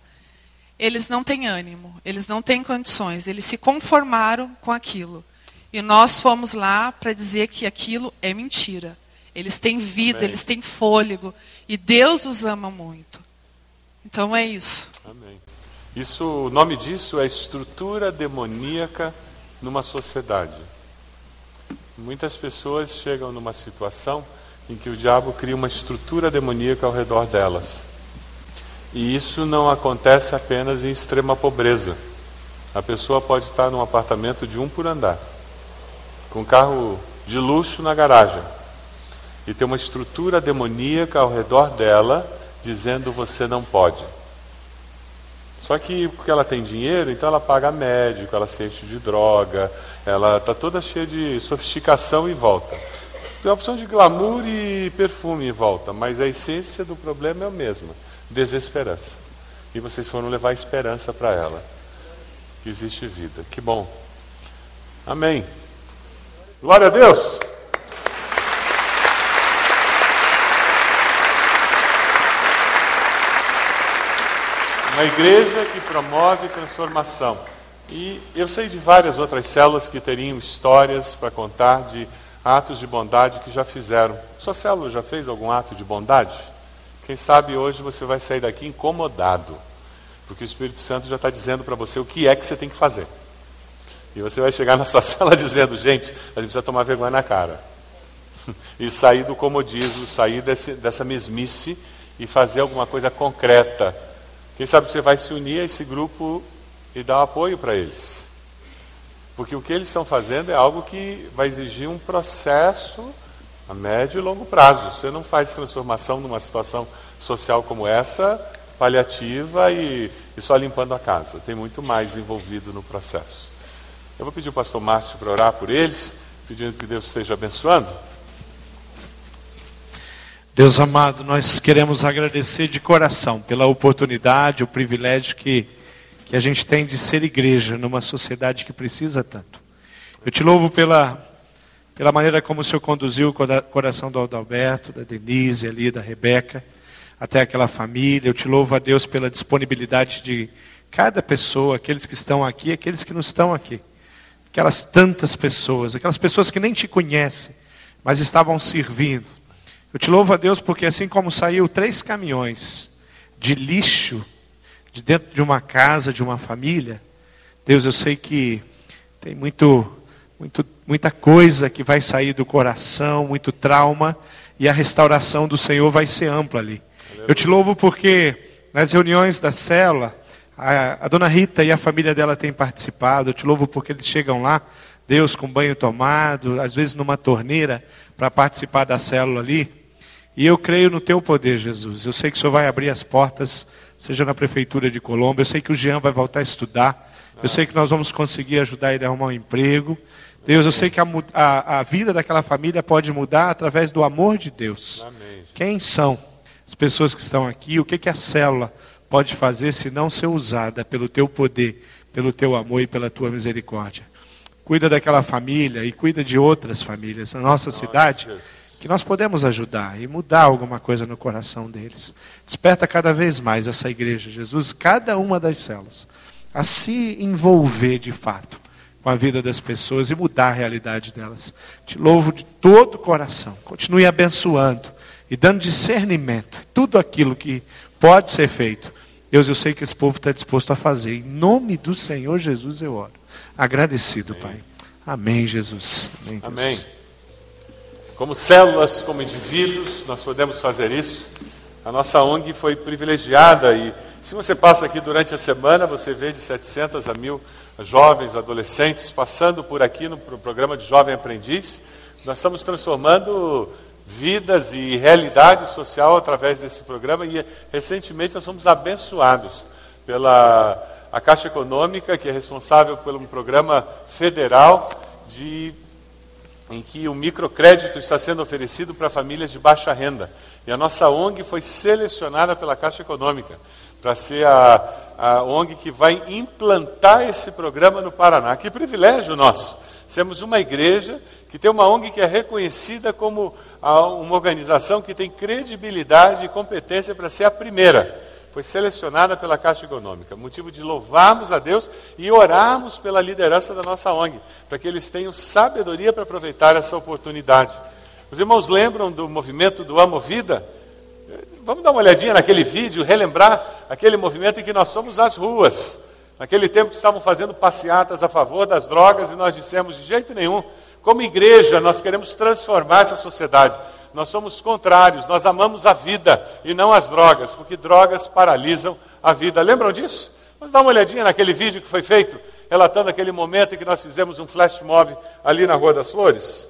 Eles não têm ânimo, eles não têm condições, eles se conformaram com aquilo. E nós fomos lá para dizer que aquilo é mentira. Eles têm vida, Amém. eles têm fôlego. E Deus os ama muito. Então é isso. Amém. Isso, o nome disso é estrutura demoníaca numa sociedade. Muitas pessoas chegam numa situação em que o diabo cria uma estrutura demoníaca ao redor delas. E isso não acontece apenas em extrema pobreza. A pessoa pode estar num apartamento de um por andar, com um carro de luxo na garagem, e ter uma estrutura demoníaca ao redor dela dizendo você não pode. Só que porque ela tem dinheiro, então ela paga médico, ela se enche de droga, ela está toda cheia de sofisticação e volta. Tem a opção de glamour e perfume em volta, mas a essência do problema é a mesma: desesperança. E vocês foram levar esperança para ela, que existe vida. Que bom. Amém. Glória a Deus. Uma igreja que promove transformação. E eu sei de várias outras células que teriam histórias para contar de atos de bondade que já fizeram. Sua célula já fez algum ato de bondade? Quem sabe hoje você vai sair daqui incomodado, porque o Espírito Santo já está dizendo para você o que é que você tem que fazer. E você vai chegar na sua cela dizendo: gente, a gente precisa tomar vergonha na cara. e sair do comodismo, sair desse, dessa mesmice e fazer alguma coisa concreta quem sabe você vai se unir a esse grupo e dar apoio para eles. Porque o que eles estão fazendo é algo que vai exigir um processo a médio e longo prazo. Você não faz transformação numa situação social como essa, paliativa e, e só limpando a casa. Tem muito mais envolvido no processo. Eu vou pedir o pastor Márcio para orar por eles, pedindo que Deus esteja abençoando. Deus amado, nós queremos agradecer de coração pela oportunidade, o privilégio que, que a gente tem de ser igreja numa sociedade que precisa tanto. Eu te louvo pela, pela maneira como o Senhor conduziu o coração do Adalberto, da Denise ali, da Rebeca, até aquela família. Eu te louvo a Deus pela disponibilidade de cada pessoa, aqueles que estão aqui, aqueles que não estão aqui. Aquelas tantas pessoas, aquelas pessoas que nem te conhecem, mas estavam servindo eu te louvo a Deus porque assim como saiu três caminhões de lixo de dentro de uma casa, de uma família, Deus, eu sei que tem muito, muito, muita coisa que vai sair do coração, muito trauma, e a restauração do Senhor vai ser ampla ali. Eu te louvo porque nas reuniões da célula, a, a dona Rita e a família dela têm participado. Eu te louvo porque eles chegam lá, Deus com banho tomado, às vezes numa torneira, para participar da célula ali. E eu creio no teu poder, Jesus. Eu sei que o Senhor vai abrir as portas, seja na prefeitura de Colômbia. Eu sei que o Jean vai voltar a estudar. Eu sei que nós vamos conseguir ajudar ele a arrumar um emprego. Deus, eu sei que a, a, a vida daquela família pode mudar através do amor de Deus. Amém. Quem são as pessoas que estão aqui? O que, que a célula pode fazer se não ser usada pelo teu poder, pelo teu amor e pela tua misericórdia? Cuida daquela família e cuida de outras famílias na nossa cidade que nós podemos ajudar e mudar alguma coisa no coração deles. Desperta cada vez mais essa igreja, Jesus, cada uma das células, a se envolver de fato com a vida das pessoas e mudar a realidade delas. Te louvo de todo o coração. Continue abençoando e dando discernimento. Tudo aquilo que pode ser feito. Deus, eu sei que esse povo está disposto a fazer. Em nome do Senhor Jesus eu oro. Agradecido, Amém. Pai. Amém, Jesus. Amém, Amém. Como células, como indivíduos, nós podemos fazer isso. A nossa ONG foi privilegiada e se você passa aqui durante a semana, você vê de 700 a mil jovens, adolescentes, passando por aqui no programa de Jovem Aprendiz. Nós estamos transformando vidas e realidade social através desse programa e recentemente nós fomos abençoados pela a Caixa Econômica, que é responsável por um programa federal de em que o microcrédito está sendo oferecido para famílias de baixa renda. E a nossa ONG foi selecionada pela Caixa Econômica para ser a, a ONG que vai implantar esse programa no Paraná. Que privilégio nosso! Sermos uma igreja que tem uma ONG que é reconhecida como uma organização que tem credibilidade e competência para ser a primeira. Foi selecionada pela Caixa Econômica. Motivo de louvarmos a Deus e orarmos pela liderança da nossa ONG, para que eles tenham sabedoria para aproveitar essa oportunidade. Os irmãos lembram do movimento do Amo Vida? Vamos dar uma olhadinha naquele vídeo, relembrar aquele movimento em que nós fomos às ruas. Naquele tempo que estavam fazendo passeatas a favor das drogas e nós dissemos de jeito nenhum, como igreja, nós queremos transformar essa sociedade. Nós somos contrários, nós amamos a vida e não as drogas, porque drogas paralisam a vida. Lembram disso? Vamos dar uma olhadinha naquele vídeo que foi feito, relatando aquele momento em que nós fizemos um flash mob ali na Rua das Flores?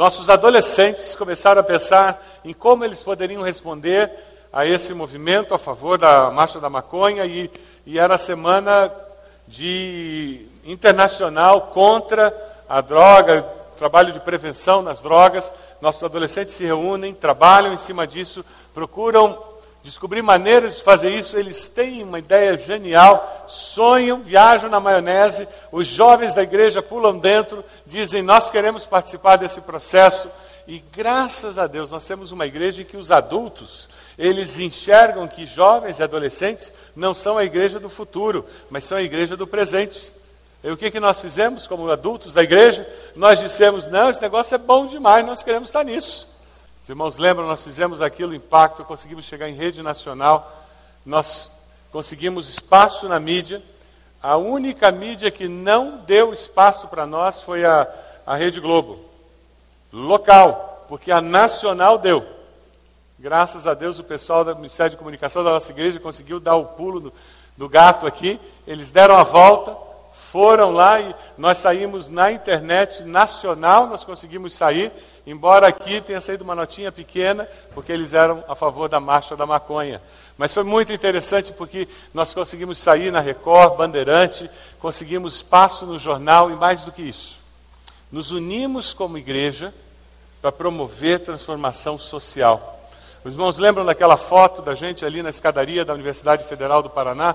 Nossos adolescentes começaram a pensar em como eles poderiam responder a esse movimento a favor da marcha da maconha e, e era a semana de internacional contra a droga, trabalho de prevenção nas drogas. Nossos adolescentes se reúnem, trabalham em cima disso, procuram descobrir maneiras de fazer isso. Eles têm uma ideia genial, sonham, viajam na maionese. Os jovens da igreja pulam dentro, dizem: Nós queremos participar desse processo. E graças a Deus, nós temos uma igreja em que os adultos eles enxergam que jovens e adolescentes não são a igreja do futuro, mas são a igreja do presente. E o que, que nós fizemos como adultos da igreja? Nós dissemos: não, esse negócio é bom demais, nós queremos estar nisso. Os irmãos lembram, nós fizemos aquilo, impacto, conseguimos chegar em rede nacional, nós conseguimos espaço na mídia. A única mídia que não deu espaço para nós foi a, a Rede Globo, local, porque a nacional deu. Graças a Deus, o pessoal do Ministério de Comunicação da nossa igreja conseguiu dar o pulo do, do gato aqui. Eles deram a volta, foram lá e nós saímos na internet nacional, nós conseguimos sair, embora aqui tenha saído uma notinha pequena, porque eles eram a favor da marcha da maconha. Mas foi muito interessante porque nós conseguimos sair na Record, Bandeirante, conseguimos espaço no jornal e mais do que isso. Nos unimos como igreja para promover transformação social. Os irmãos lembram daquela foto da gente ali na escadaria da Universidade Federal do Paraná?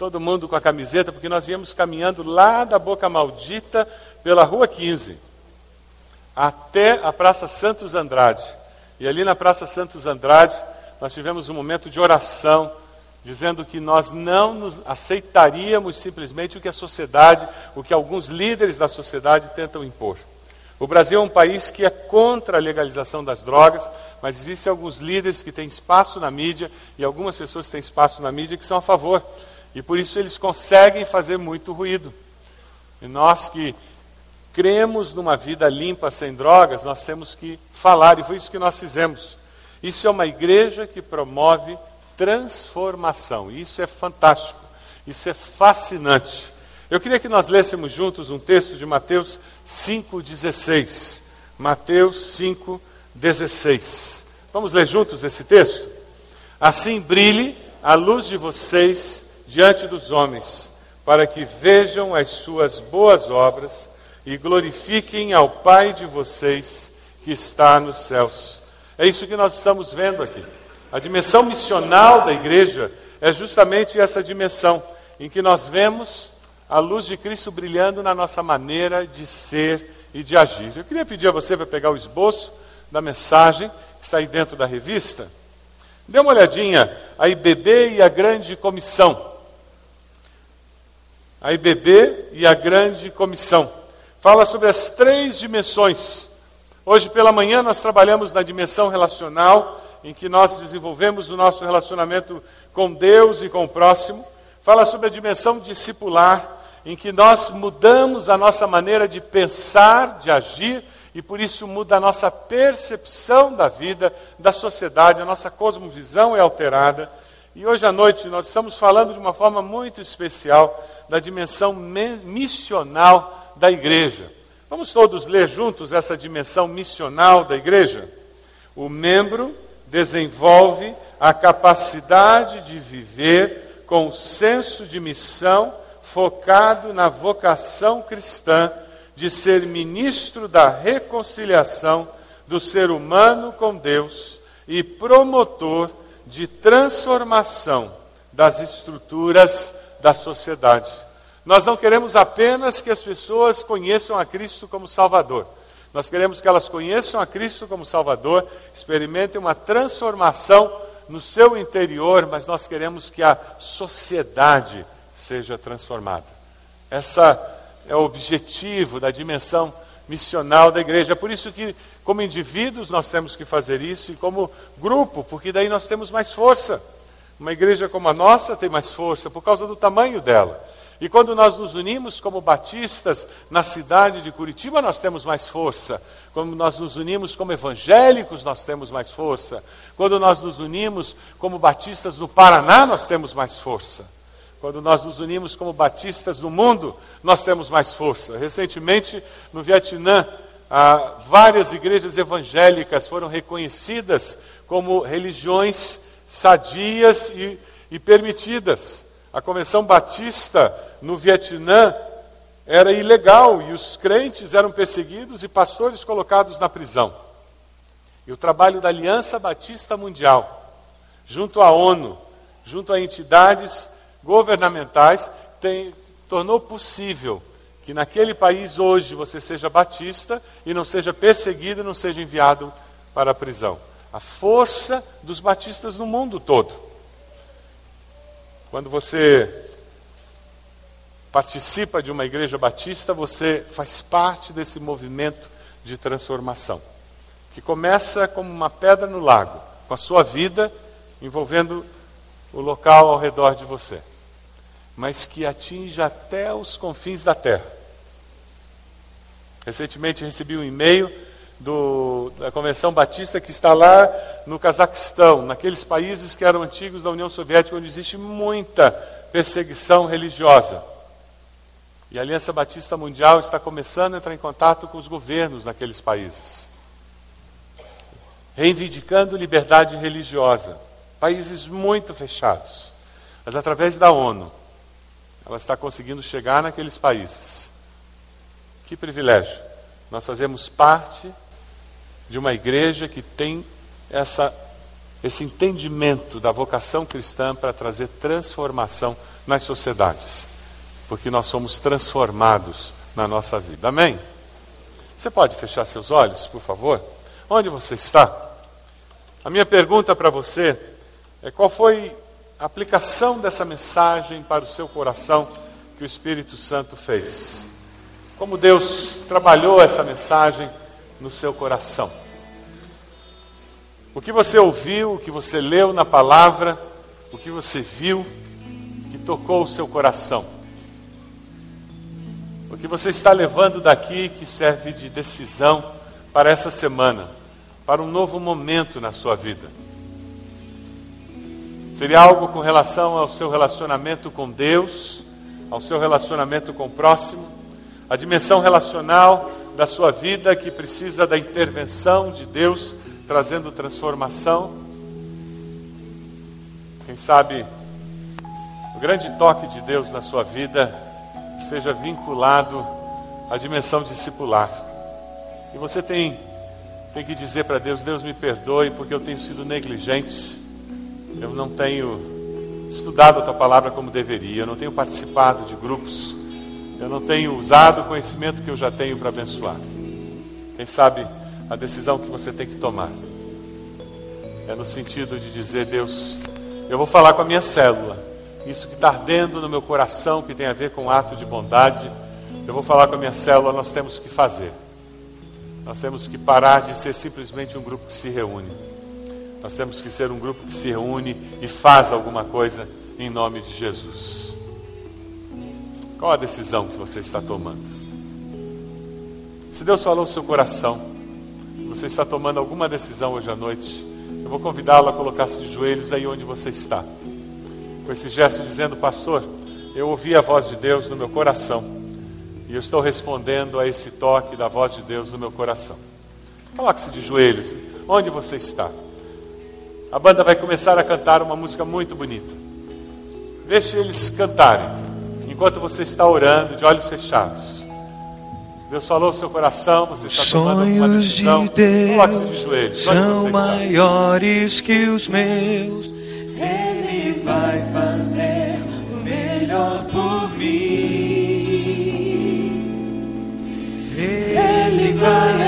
todo mundo com a camiseta, porque nós íamos caminhando lá da Boca Maldita, pela Rua 15, até a Praça Santos Andrade. E ali na Praça Santos Andrade, nós tivemos um momento de oração, dizendo que nós não aceitaríamos simplesmente o que a sociedade, o que alguns líderes da sociedade tentam impor. O Brasil é um país que é contra a legalização das drogas, mas existem alguns líderes que têm espaço na mídia e algumas pessoas que têm espaço na mídia que são a favor. E por isso eles conseguem fazer muito ruído. E nós que cremos numa vida limpa sem drogas, nós temos que falar, e foi isso que nós fizemos. Isso é uma igreja que promove transformação. E isso é fantástico. Isso é fascinante. Eu queria que nós lêssemos juntos um texto de Mateus 5,16. Mateus 5,16. Vamos ler juntos esse texto? Assim brilhe a luz de vocês diante dos homens, para que vejam as suas boas obras e glorifiquem ao Pai de vocês que está nos céus. É isso que nós estamos vendo aqui. A dimensão missional da igreja é justamente essa dimensão em que nós vemos a luz de Cristo brilhando na nossa maneira de ser e de agir. Eu queria pedir a você para pegar o esboço da mensagem que está aí dentro da revista. Dê uma olhadinha a IBB e a grande comissão a IBB e a Grande Comissão. Fala sobre as três dimensões. Hoje pela manhã nós trabalhamos na dimensão relacional, em que nós desenvolvemos o nosso relacionamento com Deus e com o próximo. Fala sobre a dimensão discipular, em que nós mudamos a nossa maneira de pensar, de agir, e por isso muda a nossa percepção da vida, da sociedade, a nossa cosmovisão é alterada. E hoje à noite nós estamos falando de uma forma muito especial da dimensão missional da igreja. Vamos todos ler juntos essa dimensão missional da igreja? O membro desenvolve a capacidade de viver com o senso de missão focado na vocação cristã de ser ministro da reconciliação do ser humano com Deus e promotor de transformação das estruturas da sociedade. Nós não queremos apenas que as pessoas conheçam a Cristo como Salvador. Nós queremos que elas conheçam a Cristo como Salvador, experimentem uma transformação no seu interior, mas nós queremos que a sociedade seja transformada. Essa é o objetivo da dimensão missional da igreja. Por isso que, como indivíduos, nós temos que fazer isso, e como grupo, porque daí nós temos mais força. Uma igreja como a nossa tem mais força por causa do tamanho dela. E quando nós nos unimos como batistas na cidade de Curitiba, nós temos mais força. Quando nós nos unimos como evangélicos, nós temos mais força. Quando nós nos unimos como batistas no Paraná, nós temos mais força. Quando nós nos unimos como batistas no mundo, nós temos mais força. Recentemente, no Vietnã, ah, várias igrejas evangélicas foram reconhecidas como religiões sadias e, e permitidas. A Convenção Batista no Vietnã era ilegal e os crentes eram perseguidos e pastores colocados na prisão. E o trabalho da Aliança Batista Mundial, junto à ONU, junto a entidades governamentais, tem, tornou possível que naquele país hoje você seja batista e não seja perseguido, não seja enviado para a prisão. A força dos batistas no mundo todo. Quando você participa de uma igreja batista, você faz parte desse movimento de transformação, que começa como uma pedra no lago, com a sua vida envolvendo o local ao redor de você, mas que atinge até os confins da terra. Recentemente recebi um e-mail do, da Convenção Batista que está lá no Cazaquistão, naqueles países que eram antigos da União Soviética, onde existe muita perseguição religiosa. E a Aliança Batista Mundial está começando a entrar em contato com os governos naqueles países, reivindicando liberdade religiosa. Países muito fechados. Mas através da ONU, ela está conseguindo chegar naqueles países. Que privilégio! Nós fazemos parte de uma igreja que tem essa, esse entendimento da vocação cristã para trazer transformação nas sociedades porque nós somos transformados na nossa vida. Amém? Você pode fechar seus olhos, por favor? Onde você está? A minha pergunta para você é qual foi a aplicação dessa mensagem para o seu coração que o Espírito Santo fez? Como Deus trabalhou essa mensagem no seu coração? O que você ouviu, o que você leu na palavra, o que você viu que tocou o seu coração? O que você está levando daqui que serve de decisão para essa semana, para um novo momento na sua vida? Seria algo com relação ao seu relacionamento com Deus, ao seu relacionamento com o próximo, a dimensão relacional da sua vida que precisa da intervenção de Deus trazendo transformação. Quem sabe o grande toque de Deus na sua vida esteja vinculado à dimensão discipular. E você tem, tem que dizer para Deus: Deus me perdoe porque eu tenho sido negligente, eu não tenho estudado a tua palavra como deveria, eu não tenho participado de grupos, eu não tenho usado o conhecimento que eu já tenho para abençoar. Quem sabe a decisão que você tem que tomar é no sentido de dizer: Deus, eu vou falar com a minha célula isso que está ardendo no meu coração, que tem a ver com um ato de bondade, eu vou falar com a minha célula, nós temos que fazer. Nós temos que parar de ser simplesmente um grupo que se reúne. Nós temos que ser um grupo que se reúne e faz alguma coisa em nome de Jesus. Qual a decisão que você está tomando? Se Deus falou no seu coração, você está tomando alguma decisão hoje à noite, eu vou convidá-lo a colocar-se de joelhos aí onde você está com esse gesto dizendo: Pastor, eu ouvi a voz de Deus no meu coração e eu estou respondendo a esse toque da voz de Deus no meu coração. Coloque-se de joelhos, onde você está. A banda vai começar a cantar uma música muito bonita. Deixe eles cantarem, enquanto você está orando, de olhos fechados. Deus falou no seu coração, você está tomando uma decisão. De Deus de joelhos, são maiores que os meus vai fazer o melhor por mim. Ele vai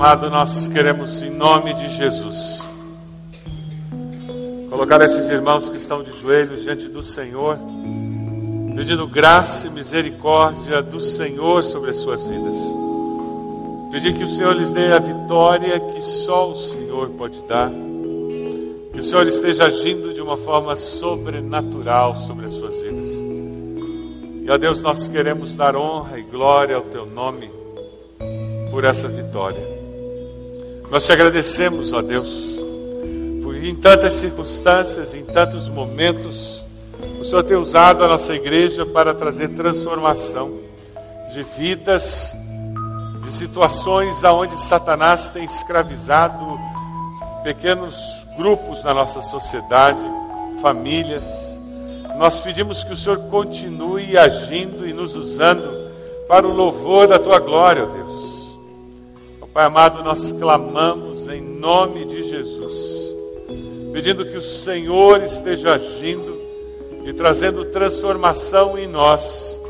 amado, nós queremos, em nome de Jesus, colocar esses irmãos que estão de joelhos diante do Senhor, pedindo graça e misericórdia do Senhor sobre as suas vidas. Pedir que o Senhor lhes dê a vitória que só o Senhor pode dar. Que o Senhor esteja agindo de uma forma sobrenatural sobre as suas vidas. E, ó Deus, nós queremos dar honra e glória ao Teu nome por essa vitória. Nós te agradecemos, ó Deus, por em tantas circunstâncias, em tantos momentos, o Senhor ter usado a nossa igreja para trazer transformação de vidas, de situações aonde Satanás tem escravizado pequenos grupos na nossa sociedade, famílias. Nós pedimos que o Senhor continue agindo e nos usando para o louvor da tua glória, ó Deus. Pai amado, nós clamamos em nome de Jesus, pedindo que o Senhor esteja agindo e trazendo transformação em nós,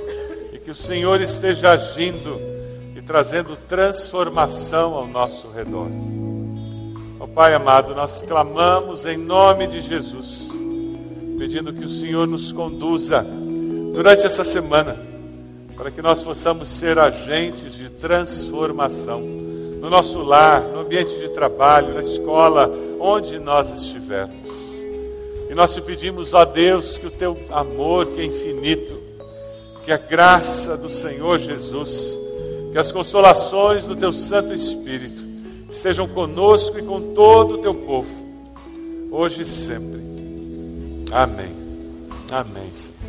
e que o Senhor esteja agindo e trazendo transformação ao nosso redor. Ó Pai amado, nós clamamos em nome de Jesus, pedindo que o Senhor nos conduza durante essa semana, para que nós possamos ser agentes de transformação no nosso lar, no ambiente de trabalho, na escola, onde nós estivermos. E nós te pedimos, ó Deus, que o teu amor, que é infinito, que a graça do Senhor Jesus, que as consolações do teu Santo Espírito estejam conosco e com todo o teu povo, hoje e sempre. Amém. Amém, Senhor.